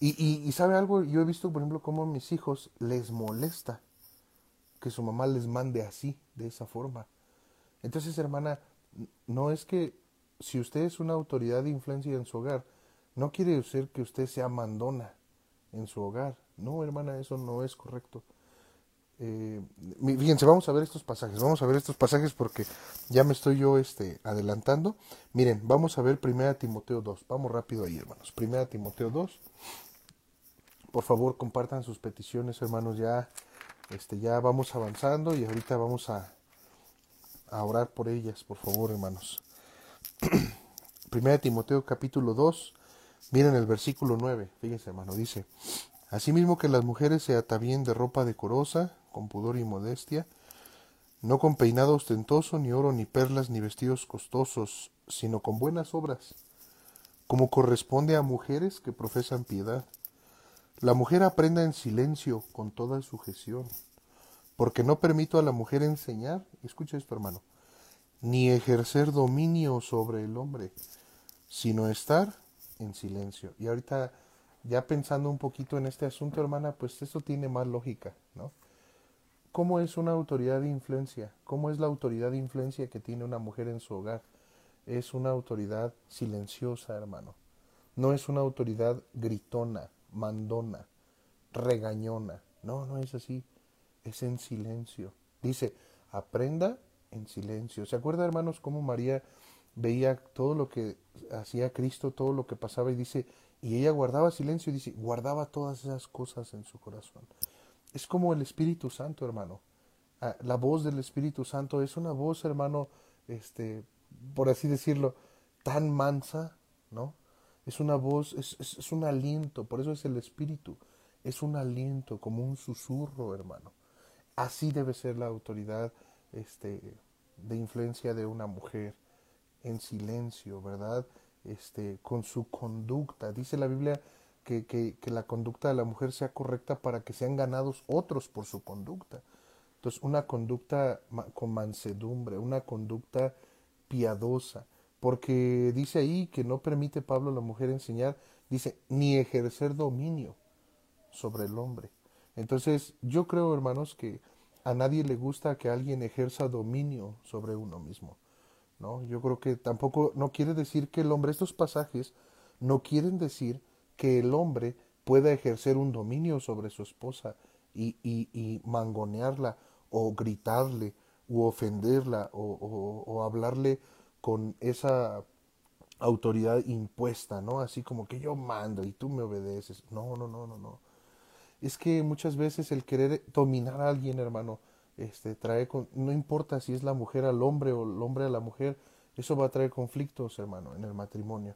y, y, sabe algo, yo he visto, por ejemplo, cómo a mis hijos les molesta que su mamá les mande así, de esa forma. Entonces, hermana, no es que si usted es una autoridad de influencia en su hogar, no quiere decir que usted sea mandona en su hogar. No, hermana, eso no es correcto. Eh, fíjense, vamos a ver estos pasajes, vamos a ver estos pasajes porque ya me estoy yo este, adelantando. Miren, vamos a ver 1 Timoteo 2, vamos rápido ahí, hermanos. 1 Timoteo 2. Por favor, compartan sus peticiones, hermanos, ya este, ya vamos avanzando y ahorita vamos a, a orar por ellas, por favor, hermanos. Primera Timoteo capítulo 2, miren el versículo 9, fíjense, hermano, dice, Asimismo que las mujeres se atavíen de ropa decorosa, con pudor y modestia, no con peinado ostentoso, ni oro, ni perlas, ni vestidos costosos, sino con buenas obras, como corresponde a mujeres que profesan piedad la mujer aprenda en silencio con toda sujeción, porque no permito a la mujer enseñar, escucha esto hermano, ni ejercer dominio sobre el hombre, sino estar en silencio. Y ahorita, ya pensando un poquito en este asunto, hermana, pues esto tiene más lógica, ¿no? ¿Cómo es una autoridad de influencia? ¿Cómo es la autoridad de influencia que tiene una mujer en su hogar? Es una autoridad silenciosa, hermano. No es una autoridad gritona, mandona, regañona. No, no es así. Es en silencio. Dice, aprenda en silencio. ¿Se acuerda, hermanos, cómo María veía todo lo que hacía Cristo, todo lo que pasaba y dice, y ella guardaba silencio y dice, guardaba todas esas cosas en su corazón. Es como el Espíritu Santo, hermano. Ah, la voz del Espíritu Santo es una voz, hermano, este, por así decirlo, tan mansa, ¿no? Es una voz, es, es, un aliento, por eso es el Espíritu. Es un aliento, como un susurro, hermano. Así debe ser la autoridad este, de influencia de una mujer, en silencio, ¿verdad? Este, con su conducta. Dice la Biblia que, que, que, la conducta de la mujer sea correcta para que sean ganados otros por su conducta. Entonces, una conducta con mansedumbre, una conducta piadosa, porque dice ahí que no permite Pablo a la mujer enseñar, dice, ni ejercer dominio sobre el hombre. Entonces, yo creo, hermanos, que a nadie le gusta que alguien ejerza dominio sobre uno mismo. ¿no? Yo creo que tampoco, no quiere decir que el hombre, estos pasajes no quieren decir que el hombre pueda ejercer un dominio sobre su esposa y, y, y mangonearla o gritarle o ofenderla o, o hablarle con esa autoridad impuesta, ¿no? Así como que yo mando y tú me obedeces. No, no, no, no, no. Es que muchas veces el querer dominar a alguien, hermano, este trae con, no importa si es la mujer al hombre o el hombre a la mujer, eso va a traer conflictos, hermano, en el matrimonio.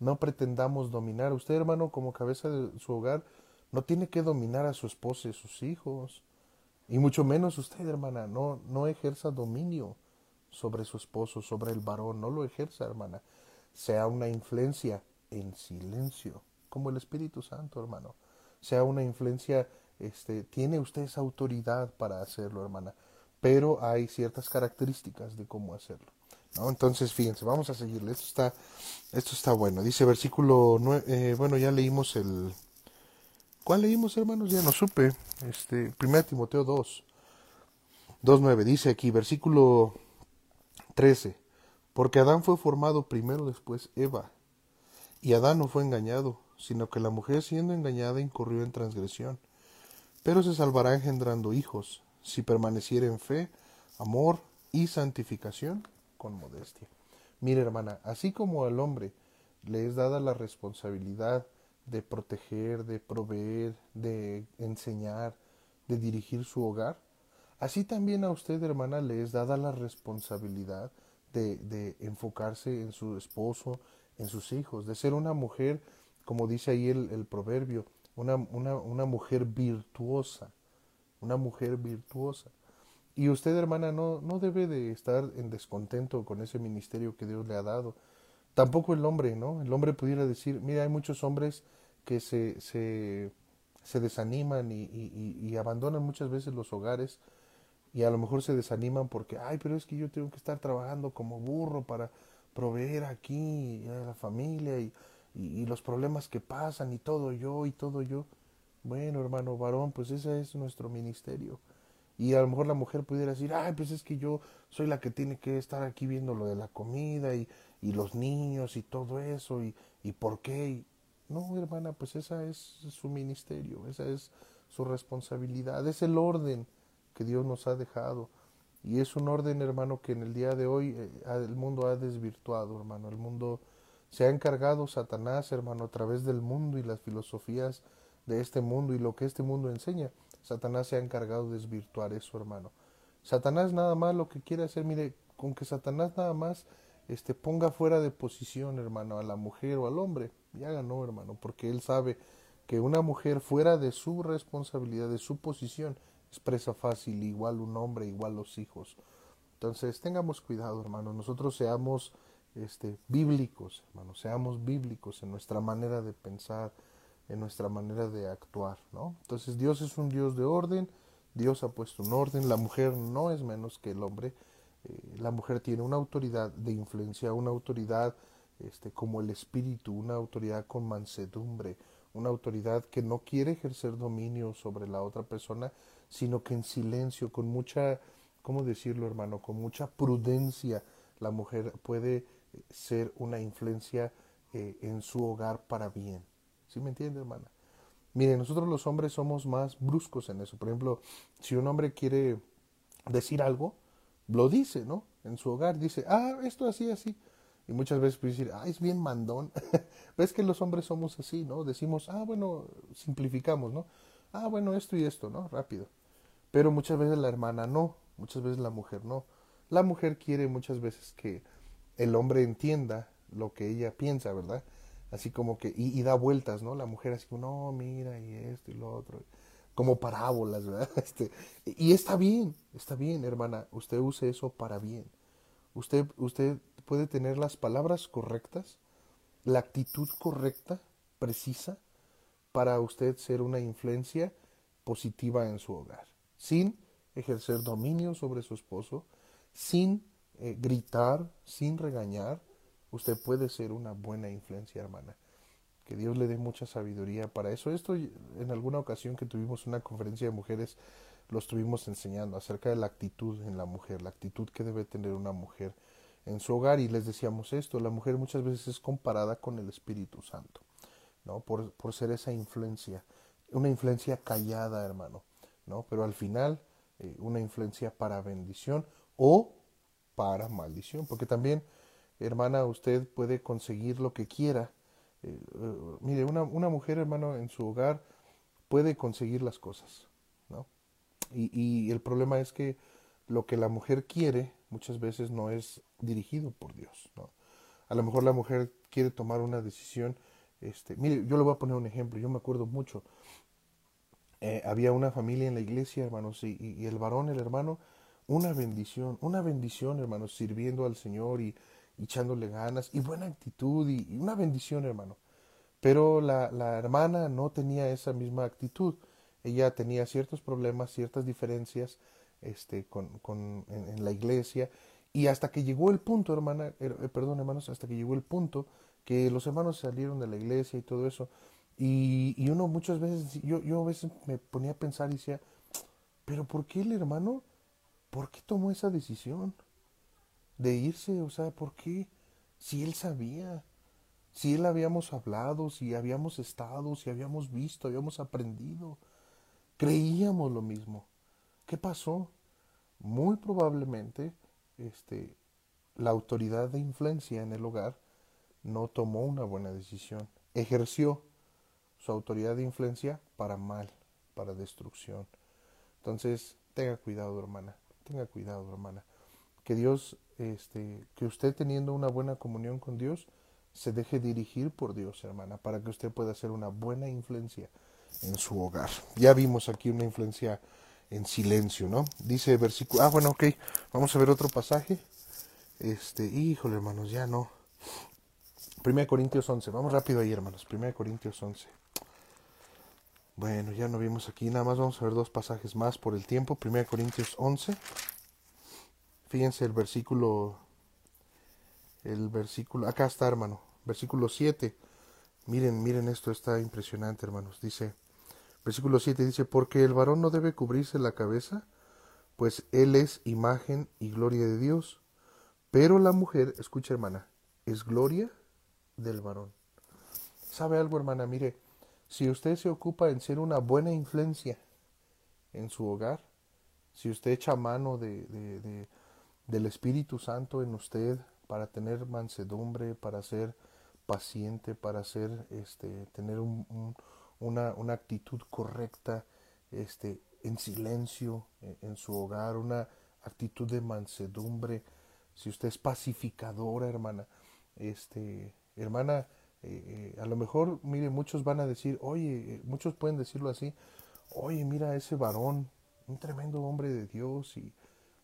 No pretendamos dominar. Usted, hermano, como cabeza de su hogar, no tiene que dominar a su esposa y sus hijos. Y mucho menos usted, hermana, no, no ejerza dominio sobre su esposo, sobre el varón, no lo ejerza, hermana. Sea una influencia en silencio, como el Espíritu Santo, hermano. Sea una influencia, este, tiene usted esa autoridad para hacerlo, hermana. Pero hay ciertas características de cómo hacerlo. ¿no? Entonces, fíjense, vamos a seguirle. Esto está, esto está bueno. Dice versículo 9, eh, bueno, ya leímos el... ¿Cuál leímos, hermanos? Ya no supe. Este, 1 Timoteo 2. 2.9. Dice aquí, versículo 13. Porque Adán fue formado primero, después Eva. Y Adán no fue engañado, sino que la mujer siendo engañada incurrió en transgresión. Pero se salvará engendrando hijos, si permaneciera en fe, amor y santificación con modestia. Mire, hermana, así como al hombre le es dada la responsabilidad de proteger, de proveer, de enseñar, de dirigir su hogar, así también a usted, hermana, le es dada la responsabilidad de, enfocarse en su esposo, en sus hijos, de ser una mujer, como dice ahí el, proverbio, una, mujer virtuosa, una mujer virtuosa. Y usted, hermana, no, debe de estar en descontento con ese ministerio que Dios le ha dado. Tampoco el hombre, ¿no? El hombre pudiera decir, mira, hay muchos hombres que se, se, desaniman y, abandonan muchas veces los hogares y a lo mejor se desaniman porque, ay, pero es que yo tengo que estar trabajando como burro para proveer aquí a la familia y, y, los problemas que pasan y todo yo y todo yo. Bueno, hermano varón, pues ese es nuestro ministerio. Y a lo mejor la mujer pudiera decir, ay, pues es que yo soy la que tiene que estar aquí viendo lo de la comida y, y los niños y todo eso y, y por qué. No, hermana, pues esa es su ministerio, esa es su responsabilidad, es el orden que Dios nos ha dejado. Y es un orden, hermano, que en el día de hoy eh, el mundo ha desvirtuado, hermano. El mundo se ha encargado Satanás, hermano, a través del mundo y las filosofías de este mundo y lo que este mundo enseña. Satanás se ha encargado de desvirtuar eso, hermano. Satanás nada más lo que quiere hacer, mire, con que Satanás nada más este ponga fuera de posición, hermano, a la mujer o al hombre, ya ganó, hermano, porque él sabe que una mujer fuera de su responsabilidad, de su posición, expresa fácil, igual un hombre, igual los hijos. Entonces, tengamos cuidado, hermano, nosotros seamos este, bíblicos, hermano, seamos bíblicos en nuestra manera de pensar, en nuestra manera de actuar, ¿no? Entonces, Dios es un Dios de orden, Dios ha puesto un orden, la mujer no es menos que el hombre, eh, la mujer tiene una autoridad de influencia, una autoridad este, como el espíritu, una autoridad con mansedumbre, una autoridad que no quiere ejercer dominio sobre la otra persona, sino que en silencio, con mucha, ¿cómo decirlo hermano? Con mucha prudencia, la mujer puede eh, ser una influencia eh, en su hogar para bien. ¿Sí me entiende, hermana? Mire, nosotros los hombres somos más bruscos en eso. Por ejemplo, si un hombre quiere decir algo, lo dice, ¿no? En su hogar dice, ah, esto así, así. Y muchas veces puede decir, ah, es bien mandón. Ves que los hombres somos así, ¿no? Decimos, ah, bueno, simplificamos, ¿no? Ah, bueno, esto y esto, ¿no? Rápido. Pero muchas veces la hermana no, muchas veces la mujer no. La mujer quiere muchas veces que el hombre entienda lo que ella piensa, ¿verdad? Así como que, y, da vueltas, ¿no? La mujer así como, no, mira, y esto y lo otro. Como parábolas, ¿verdad? Este, y está bien, está bien, hermana. Usted use eso para bien. Usted, usted puede tener las palabras correctas, la actitud correcta, precisa, para usted ser una influencia positiva en su hogar sin ejercer dominio sobre su esposo, sin eh, gritar, sin regañar, usted puede ser una buena influencia, hermana. Que Dios le dé mucha sabiduría para eso. Esto en alguna ocasión que tuvimos una conferencia de mujeres, lo estuvimos enseñando acerca de la actitud en la mujer, la actitud que debe tener una mujer en su hogar y les decíamos esto, la mujer muchas veces es comparada con el Espíritu Santo, ¿no? Por, por ser esa influencia, una influencia callada, hermano, ¿no? Pero al final, eh, una influencia para bendición o para maldición, porque también, hermana, usted puede conseguir lo que quiera. Eh, eh, mire, una, una, mujer, hermano, en su hogar puede conseguir las cosas, ¿no? Y, y el problema es que lo que la mujer quiere muchas veces no es dirigido por Dios, ¿no? A lo mejor la mujer quiere tomar una decisión, este, mire, yo le voy a poner un ejemplo, yo me acuerdo mucho, eh, había una familia en la iglesia, hermanos, y, y, el varón, el hermano, una bendición, una bendición, hermanos, sirviendo al Señor y, echándole ganas y buena actitud y, una bendición, hermano. Pero la, la, hermana no tenía esa misma actitud. Ella tenía ciertos problemas, ciertas diferencias este, con, con, en, la iglesia. Y hasta que llegó el punto, hermana, eh, perdón, hermanos, hasta que llegó el punto que los hermanos salieron de la iglesia y todo eso, y, uno muchas veces, yo, yo a veces me ponía a pensar y decía, pero ¿por qué el hermano? ¿Por qué tomó esa decisión de irse? O sea, ¿por qué? Si él sabía, Si él habíamos hablado, si habíamos estado, si habíamos visto, habíamos aprendido, creíamos lo mismo. ¿Qué pasó? Muy probablemente este, la autoridad de influencia en el hogar no tomó una buena decisión, ejerció su autoridad de influencia para mal, para destrucción. Entonces, tenga cuidado, hermana, tenga cuidado, hermana. Que Dios, este, que usted teniendo una buena comunión con Dios, se deje dirigir por Dios, hermana, para que usted pueda hacer una buena influencia en su hogar. Ya vimos aquí una influencia en silencio, ¿no? Dice versículo. Ah, bueno, ok. Vamos a ver otro pasaje. Este, híjole, hermanos, ya no. 1 Corintios 11. Vamos rápido ahí, hermanos. 1 Corintios 11. Bueno, ya no vimos aquí. Nada más vamos a ver dos pasajes más por el tiempo. 1 Corintios 11. Fíjense el versículo. El versículo. Acá está, hermano. Versículo 7. Miren, miren esto. Está impresionante, hermanos. Dice. Versículo 7 dice, porque el varón no debe cubrirse la cabeza, pues él es imagen y gloria de Dios. Pero la mujer, escucha hermana, es gloria del varón. ¿Sabe algo hermana? Mire, si usted se ocupa en ser una buena influencia en su hogar, si usted echa mano de, de, del Espíritu Santo en usted para tener mansedumbre, para ser paciente, para ser, este, tener un una, una actitud correcta, este, en silencio en, en, su hogar, una actitud de mansedumbre, si usted es pacificadora, hermana, este, hermana, eh, eh, a lo mejor, mire, muchos van a decir, oye, eh, muchos pueden decirlo así, oye, mira ese varón, un tremendo hombre de Dios y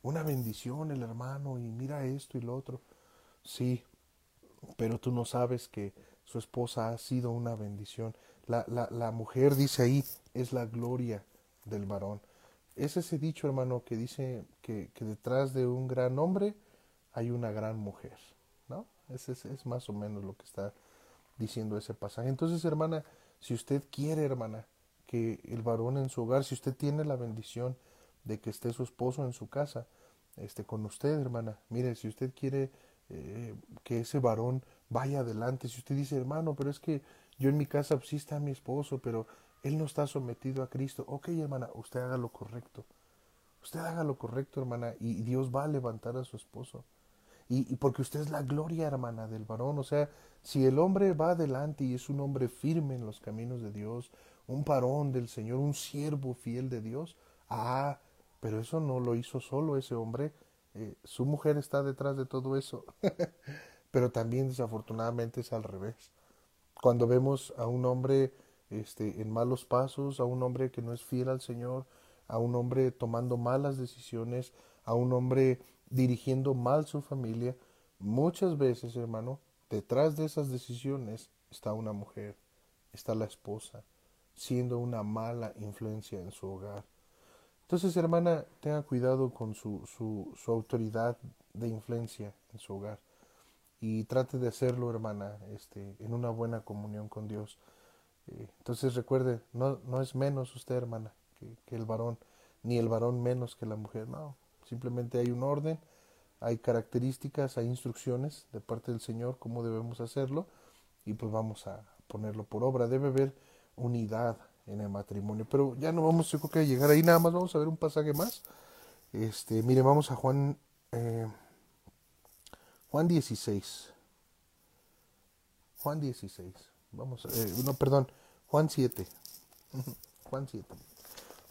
una bendición el hermano y mira esto y lo otro. Sí, pero tú no sabes que su esposa ha sido una bendición. La, la, la mujer, dice ahí, es la gloria del varón. Es ese dicho, hermano, que dice que, que detrás de un gran hombre hay una gran mujer, ¿no? Ese es, es, más o menos lo que está diciendo ese pasaje. Entonces, hermana, si usted quiere, hermana, que el varón en su hogar, si usted tiene la bendición de que esté su esposo en su casa, este, con usted, hermana, mire, si usted quiere eh, que ese varón vaya adelante, si usted dice, hermano, pero es que yo en mi casa sí está mi esposo, pero él no está sometido a Cristo. Ok, hermana, usted haga lo correcto. Usted haga lo correcto, hermana, y Dios va a levantar a su esposo. Y, y, porque usted es la gloria, hermana, del varón. O sea, si el hombre va adelante y es un hombre firme en los caminos de Dios, un varón del Señor, un siervo fiel de Dios, ah, pero eso no lo hizo solo ese hombre. Eh, su mujer está detrás de todo eso. pero también desafortunadamente es al revés cuando vemos a un hombre este, en malos pasos, a un hombre que no es fiel al Señor, a un hombre tomando malas decisiones, a un hombre dirigiendo mal su familia, muchas veces, hermano, detrás de esas decisiones está una mujer, está la esposa, siendo una mala influencia en su hogar. Entonces, hermana, tenga cuidado con su, su, su autoridad de influencia en su hogar y trate de hacerlo, hermana, este, en una buena comunión con Dios. Eh, entonces recuerde, no, no es menos usted, hermana, que, que, el varón, ni el varón menos que la mujer, no. Simplemente hay un orden, hay características, hay instrucciones de parte del Señor cómo debemos hacerlo y pues vamos a ponerlo por obra. Debe haber unidad en el matrimonio. Pero ya no vamos, yo creo que a llegar ahí nada más, vamos a ver un pasaje más. Este, mire, vamos a Juan eh, Juan 16. Juan 16. Vamos, eh, no, perdón, Juan 7. Juan 7.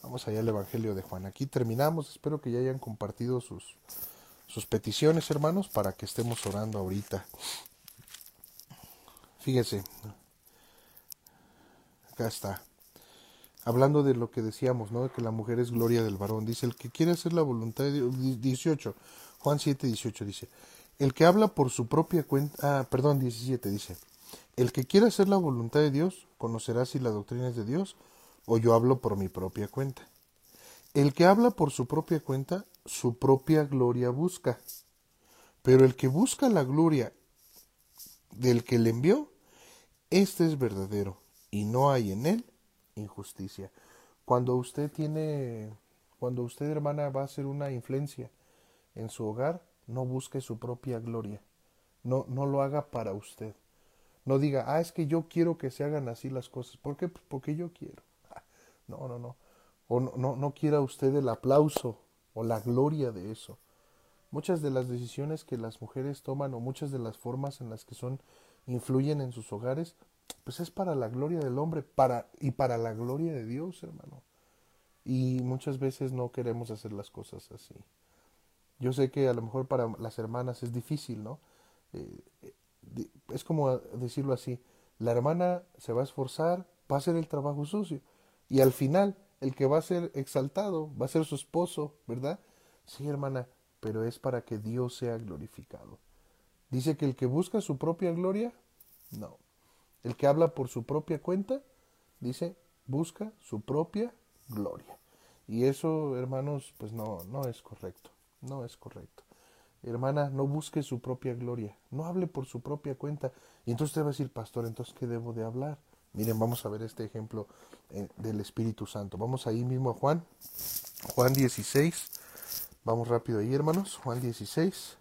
Vamos allá al Evangelio de Juan. Aquí terminamos. Espero que ya hayan compartido sus, sus peticiones, hermanos, para que estemos orando ahorita. Fíjese. Acá está. Hablando de lo que decíamos, ¿no? De que la mujer es gloria del varón. Dice, el que quiere hacer la voluntad de Dios. 18. Juan 7, 18 dice. El que habla por su propia cuenta, ah, perdón, 17 dice, el que quiera hacer la voluntad de Dios conocerá si la doctrina es de Dios o yo hablo por mi propia cuenta. El que habla por su propia cuenta, su propia gloria busca. Pero el que busca la gloria del que le envió, este es verdadero y no hay en él injusticia. Cuando usted tiene, cuando usted hermana va a hacer una influencia en su hogar, no busque su propia gloria. No, no lo haga para usted. No diga, ah, es que yo quiero que se hagan así las cosas. ¿Por qué? Pues porque yo quiero. No, no, no. O no, no, no quiera usted el aplauso o la gloria de eso. Muchas de las decisiones que las mujeres toman o muchas de las formas en las que son influyen en sus hogares, pues es para la gloria del hombre para, y para la gloria de Dios, hermano. Y muchas veces no queremos hacer las cosas así. Yo sé que a lo mejor para las hermanas es difícil, ¿no? Eh, es como decirlo así, la hermana se va a esforzar, va a hacer el trabajo sucio y al final el que va a ser exaltado va a ser su esposo, ¿verdad? Sí, hermana, pero es para que Dios sea glorificado. Dice que el que busca su propia gloria, no. El que habla por su propia cuenta, dice, busca su propia gloria. Y eso, hermanos, pues no, no es correcto, no es correcto. Hermana, no busque su propia gloria, no hable por su propia cuenta. Y entonces usted va a decir, pastor, entonces, ¿qué debo de hablar? Miren, vamos a ver este ejemplo eh, del Espíritu Santo. Vamos ahí mismo a Juan, Juan 16. Vamos rápido ahí, hermanos. Juan 16.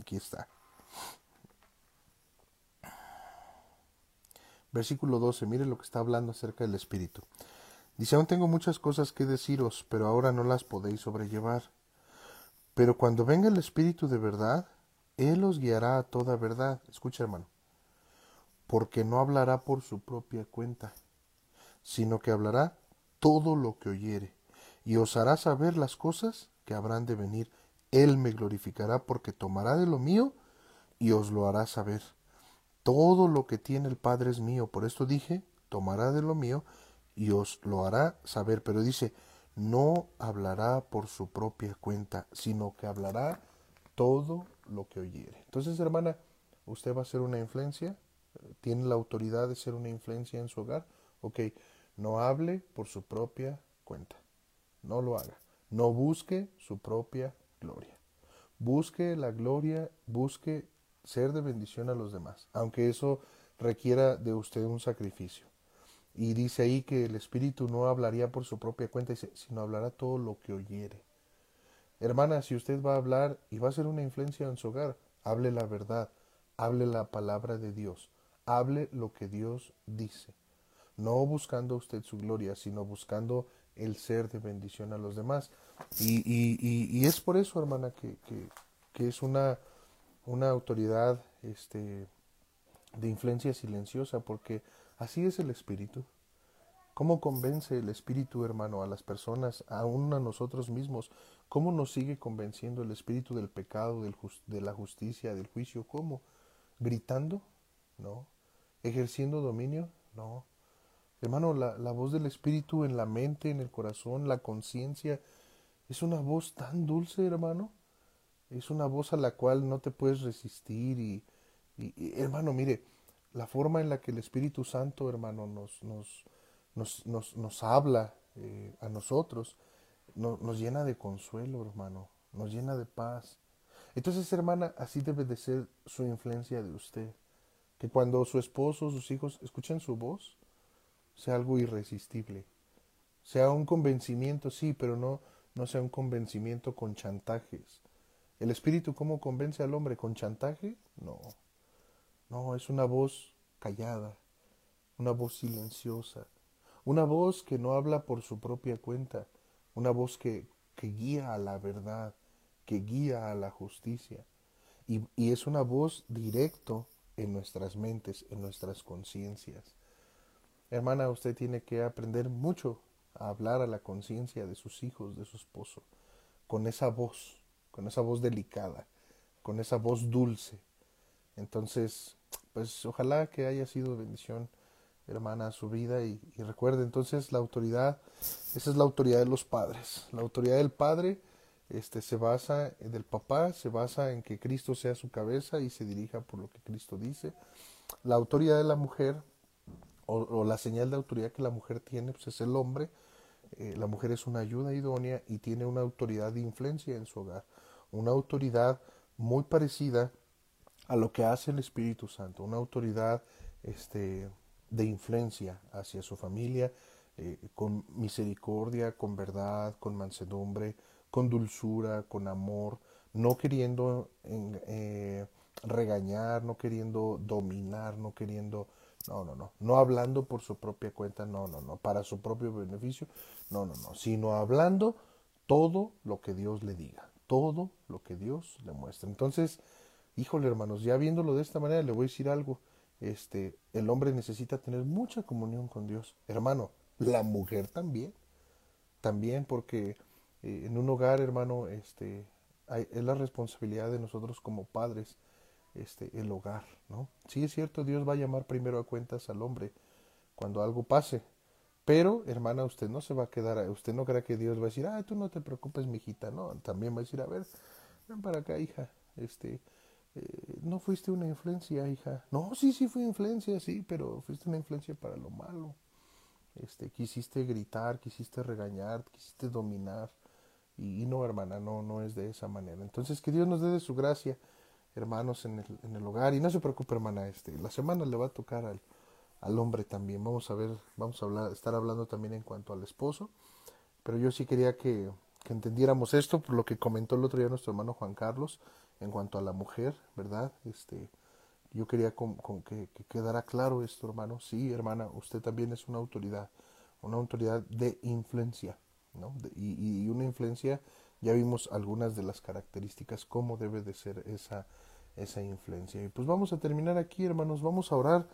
Aquí está. Versículo 12. Mire lo que está hablando acerca del Espíritu. Dice, aún tengo muchas cosas que deciros, pero ahora no las podéis sobrellevar. Pero cuando venga el Espíritu de verdad, Él os guiará a toda verdad. Escucha, hermano. Porque no hablará por su propia cuenta, sino que hablará todo lo que oyere, y os hará saber las cosas que habrán de venir. Él me glorificará porque tomará de lo mío y os lo hará saber. Todo lo que tiene el Padre es mío. Por esto dije, tomará de lo mío y os lo hará saber. Pero dice, no hablará por su propia cuenta, sino que hablará todo lo que oyere. Entonces, hermana, usted va a ser una influencia, tiene la autoridad de ser una influencia en su hogar. Ok, no hable por su propia cuenta, no lo haga. No busque su propia gloria. Busque la gloria, busque ser de bendición a los demás, aunque eso requiera de usted un sacrificio. Y dice ahí que el Espíritu no hablaría por su propia cuenta, sino hablará todo lo que oyere. Hermana, si usted va a hablar y va a ser una influencia en su hogar, hable la verdad, hable la palabra de Dios, hable lo que Dios dice. No buscando usted su gloria, sino buscando el ser de bendición a los demás. Y, y, y, es por eso, hermana, que, que, que es una, una autoridad este, de influencia silenciosa, porque Así es el Espíritu. ¿Cómo convence el Espíritu, hermano, a las personas, aún a nosotros mismos? ¿Cómo nos sigue convenciendo el Espíritu del pecado, de la justicia, del juicio? ¿Cómo? ¿Gritando? No. ¿Ejerciendo dominio? No. Hermano, la, voz del Espíritu en la mente, en el corazón, la conciencia, es una voz tan dulce, hermano. Es una voz a la cual no te puedes resistir y, hermano, mire, la forma en la que el Espíritu Santo, hermano, nos, nos, nos, nos, nos habla eh, a nosotros, nos llena de consuelo, hermano, nos llena de paz. Entonces, hermana, así debe de ser su influencia de usted. Que cuando su esposo, sus hijos escuchen su voz, sea algo irresistible. Sea un convencimiento, sí, pero no, no sea un convencimiento con chantajes. ¿El Espíritu cómo convence al hombre? ¿Con chantaje? No. No, es una voz callada, una voz silenciosa, una voz que no habla por su propia cuenta, una voz que, guía a la verdad, que guía a la justicia. Y, y es una voz directo en nuestras mentes, en nuestras conciencias. Hermana, usted tiene que aprender mucho a hablar a la conciencia de sus hijos, de su esposo, con esa voz, con esa voz delicada, con esa voz dulce. Entonces, pues ojalá que haya sido bendición, hermana, su vida y, recuerde entonces la autoridad, esa es la autoridad de los padres. La autoridad del padre este, se basa, del papá, se basa en que Cristo sea su cabeza y se dirija por lo que Cristo dice. La autoridad de la mujer, o, la señal de autoridad que la mujer tiene, pues es el hombre. Eh, la mujer es una ayuda idónea y tiene una autoridad de influencia en su hogar. Una autoridad muy parecida a lo que hace el Espíritu Santo, una autoridad este, de influencia hacia su familia, eh, con misericordia, con verdad, con mansedumbre, con dulzura, con amor, no queriendo eh, regañar, no queriendo dominar, no queriendo, no, no, no, no hablando por su propia cuenta, no, no, no, para su propio beneficio, no, no, no, sino hablando todo lo que Dios le diga, todo lo que Dios le muestra. Entonces, híjole hermanos, ya viéndolo de esta manera, le voy a decir algo, este, el hombre necesita tener mucha comunión con Dios, hermano, la mujer también, también porque eh, en un hogar, hermano, este, es la responsabilidad de nosotros como padres, este, el hogar, ¿no? Sí es cierto, Dios va a llamar primero a cuentas al hombre cuando algo pase, pero, hermana, usted no se va a quedar, usted no cree que Dios va a decir, ah, tú no te preocupes, mijita, no, también va a decir, a ver, ven para acá, hija, este, no fuiste una influencia, hija, no, sí, sí fui influencia, sí, pero fuiste una influencia para lo malo, este, quisiste gritar, quisiste regañar, quisiste dominar, y, no, hermana, no, no es de esa manera. Entonces, que Dios nos dé su gracia, hermanos, en el, en el hogar. Y no se preocupe, hermana, este, la semana le va a tocar al, al hombre también. Vamos a ver, vamos a hablar, estar hablando también en cuanto al esposo. Pero yo sí quería que, que entendiéramos esto, por lo que comentó el otro día nuestro hermano Juan Carlos, en cuanto a la mujer, ¿verdad? Este, yo quería con, que, que, quedara claro esto, hermano. Sí, hermana, usted también es una autoridad, una autoridad de influencia y, una influencia, ya vimos algunas de las características, cómo debe de ser esa, esa influencia. Y pues vamos a terminar aquí, hermanos, vamos a orar